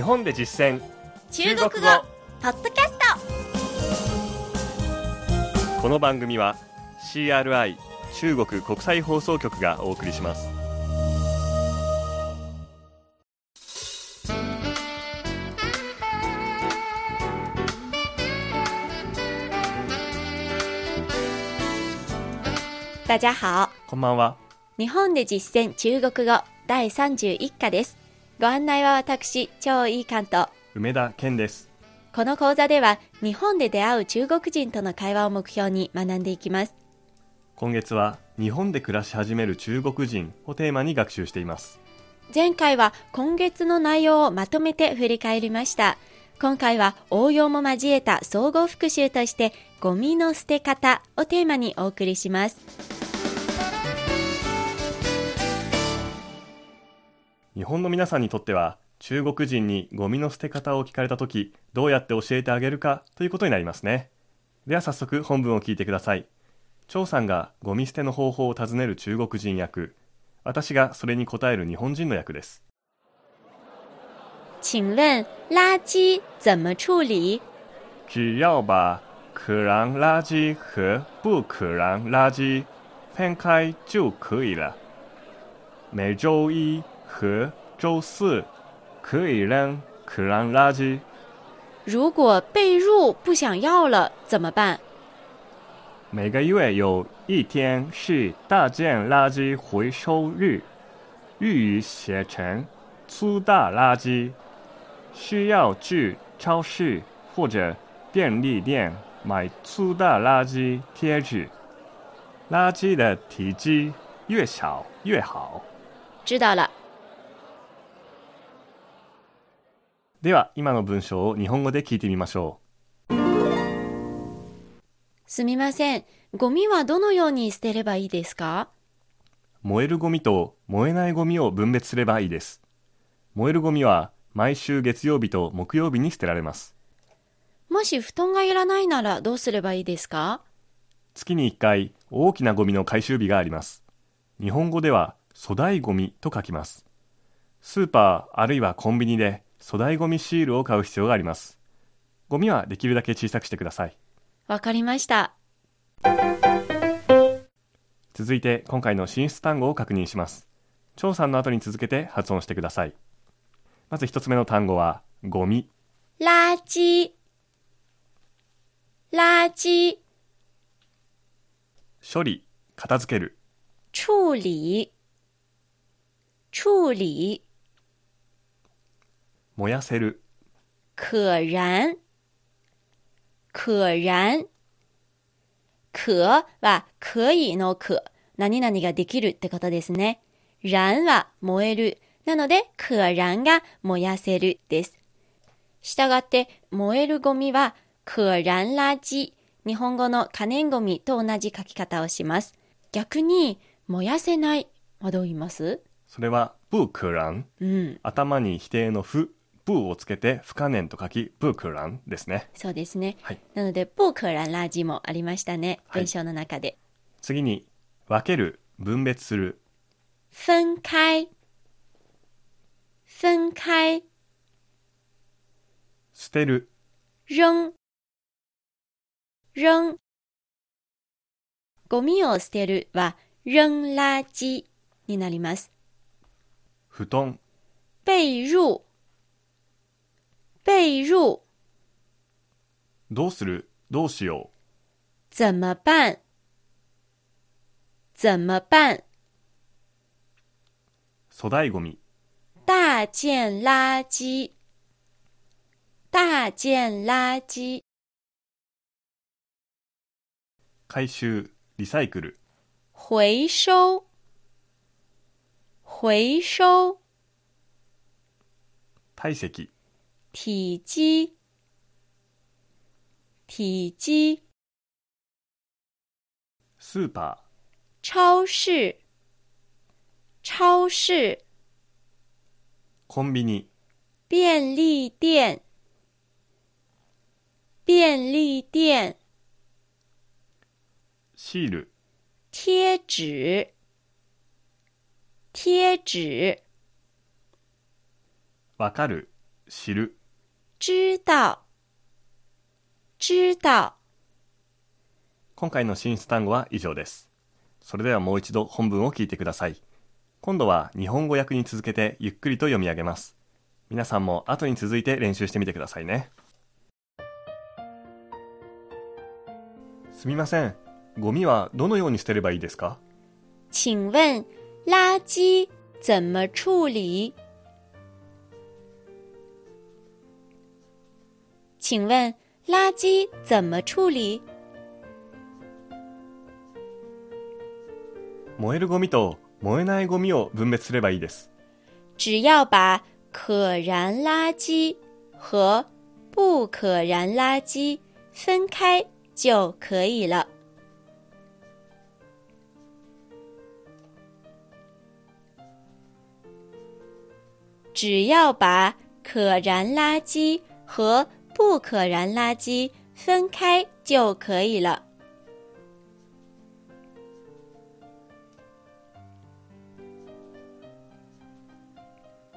日本で実践。中国語。ポッドキャストこの番組は CRI 中国国際放送局がお送りします。大家好。こんばんは。日本で実践中国語第31課ですご案内は私超いい関東。梅田健です。この講座では日本で出会う中国人との会話を目標に学んでいきます。今月は日本で暮らし始める中国人をテーマに学習しています。前回は今月の内容をまとめて振り返りました。今回は応用も交えた総合復習としてゴミの捨て方をテーマにお送りします日本の皆さんにとっては中国人にゴミの捨て方を聞かれた時どうやって教えてあげるかということになりますね。では早速本文を聞いてください。張さんがゴミ捨ての方法を尋ねる中国人役。私がそれに答える日本人の役です。请问垃圾怎么处理？只要把可燃垃圾和不可燃垃圾分开就可以了。每周一和周四可以扔可燃垃圾。如果被褥不想要了怎么办每个月有一天是大件垃圾回收日，日语写成粗大垃圾，需要去超市或者便利店买粗大垃圾贴纸。垃圾的体积越小越好。知道了では今の文章を日本語で聞いてみましょすみませんゴミはどのように捨てればいいですか？う。燃えるゴミと燃えないゴミを分別すればいいです。燃えるゴミは毎週月曜日と木曜日に捨てられます。もし布団がいらないならどうすればいいですか？月に1回大きなゴミの回収日があります。日本語では粗大ゴミと書きます。スーパーあるいはコンビニで粗大ゴミシールを買う必要があります。ゴミはできるだけ小さくしてください。わかりました続いて今回の進出単語を確認します。張さんの後に続けて発音してください。まず一つ目の単語はゴミ。垃圾垃圾処理、片付ける。处理处理燃やせる。可燃可燃可は可以の可。何々ができるってことですね。燃は燃える。なので、可燃が燃やせるです。したがって、燃えるゴミは可燃垃圾。日本語の可燃ゴミと同じ書き方をします。逆に、燃やせないはどう言います？それは不可燃。うん。頭に否定の不、不をつけて不可燃と書き不可燃ですね。そうですね。はい。なので、不可燃垃圾もありましたね。はい文章の中で。次に分ける、分別する。分開分開捨てる、扔扔ゴミを捨てるは扔垃圾になります。布団、被褥被褥どうする、どうしよ怎么办？怎么办？う。粗大ゴミ、大件垃圾。大件垃圾。回収、リサイクル。回收。回收。体積、体积体积スーパ超市。超市。ー、コンビニ、便利店。便利店。シール、贴纸。贴紙わかる、知る。知道。知道。今回の進出単語は以上です。それではもう一度本文を聞いてください。今度は日本語訳に続けてゆっくりと読み上げます。皆さんも後に続いて練習してみてくださいね。すみません。ゴミはどのように捨てればいいですか？请问垃圾怎么处理？请问垃圾怎么处理？燃えるゴミと燃えないゴミを分別すればいいです。只要把可燃垃圾和不可燃垃圾分开就可以了。只要把可燃垃圾和 不可燃垃圾分开就可以了。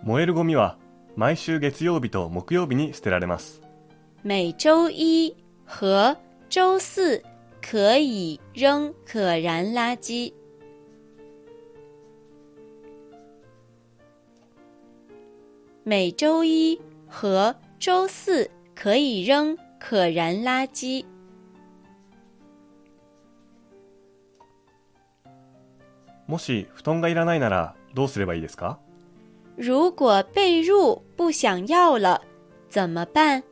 燃えるゴミは毎週月曜日と木曜日に捨てられます。每周一和周四可以扔可燃垃圾。每周一和周四可以扔可燃垃圾。もし布団がいらないならどうすればいいですか？如果被褥不想要了，怎么办？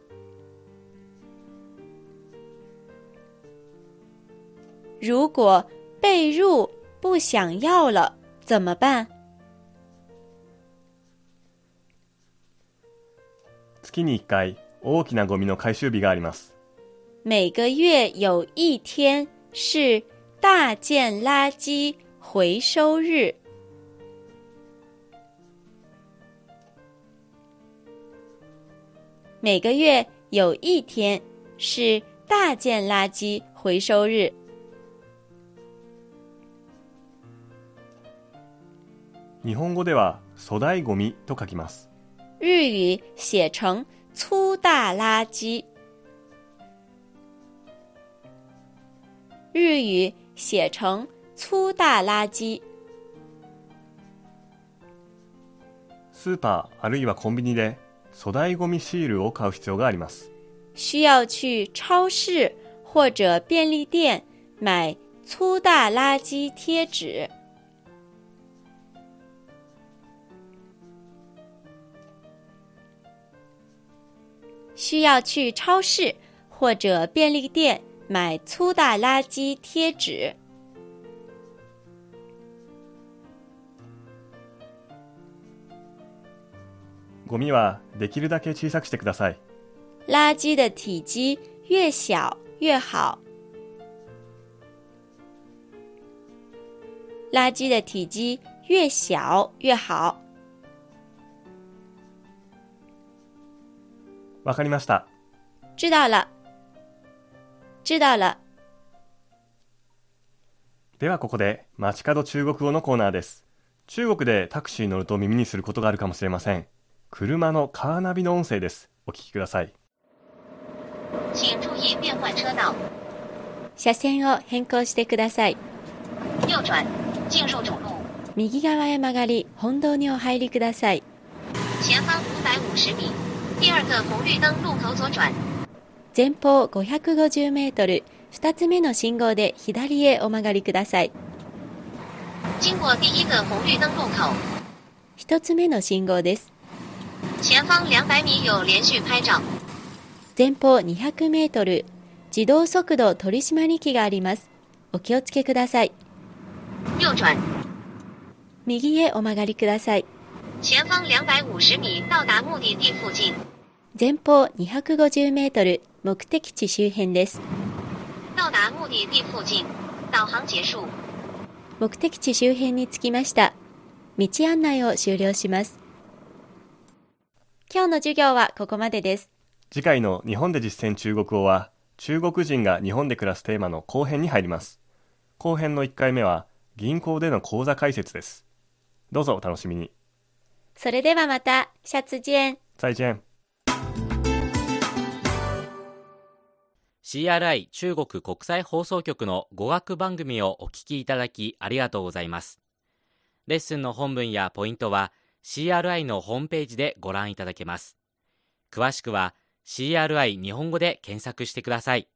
如果被褥不想要了，怎么办？月に1回大きなゴミの回収日があります。每个月有一天是大件垃圾回收日。每个月有一天是大件垃圾回收日。日本語では粗大ゴミと書きます。日语写成粗大垃圾。日语写成粗大垃圾。スーパーあるいはコンビニで粗大ゴミシールを買う必要があります。需要去超市或者便利店买粗大垃圾贴纸。需要去超市或者便利店买粗大垃圾贴纸。ゴミはできるだけ小さくしてください。垃圾的体积越小越好。垃圾的体积越小越好。わかりました。知道了。知道了。ではここで街角中国語のコーナーです。中国でタクシーに乗ると耳にすることがあるかもしれません。車のカーナビの音声です。お聞きください。请注意变换车道，車線を変更してください。右转，进入主路，右側へ曲がり、本堂にお入りください。前方，550メートル、二つ目の信号で左へお曲がりください。经过第一个红绿灯路口，一つ目の信号です。前方两百米有连续拍照，前方200メートル、自動速度取締り機があります。お気をつけください。右，へお曲がりください。前方两百五十米到达目的地附近，前方250メートル、目的地周辺です。到達目的地附近，導航結束。目的地周辺に着きました。道案内を終了します。今日の授業はここまでです。次回の日本で実践中国語は中国人が日本で暮らすテーマの後編に入ります。後編の1回目は銀行での口座開設です。どうぞお楽しみに。それではまた、シャツジェン。再见。CRI 中国国際放送局の語学番組をお聞きいただきありがとうございます。レッスンの本文やポイントは CRI のホームページでご覧いただけます。詳しくは CRI 日本語で検索してください。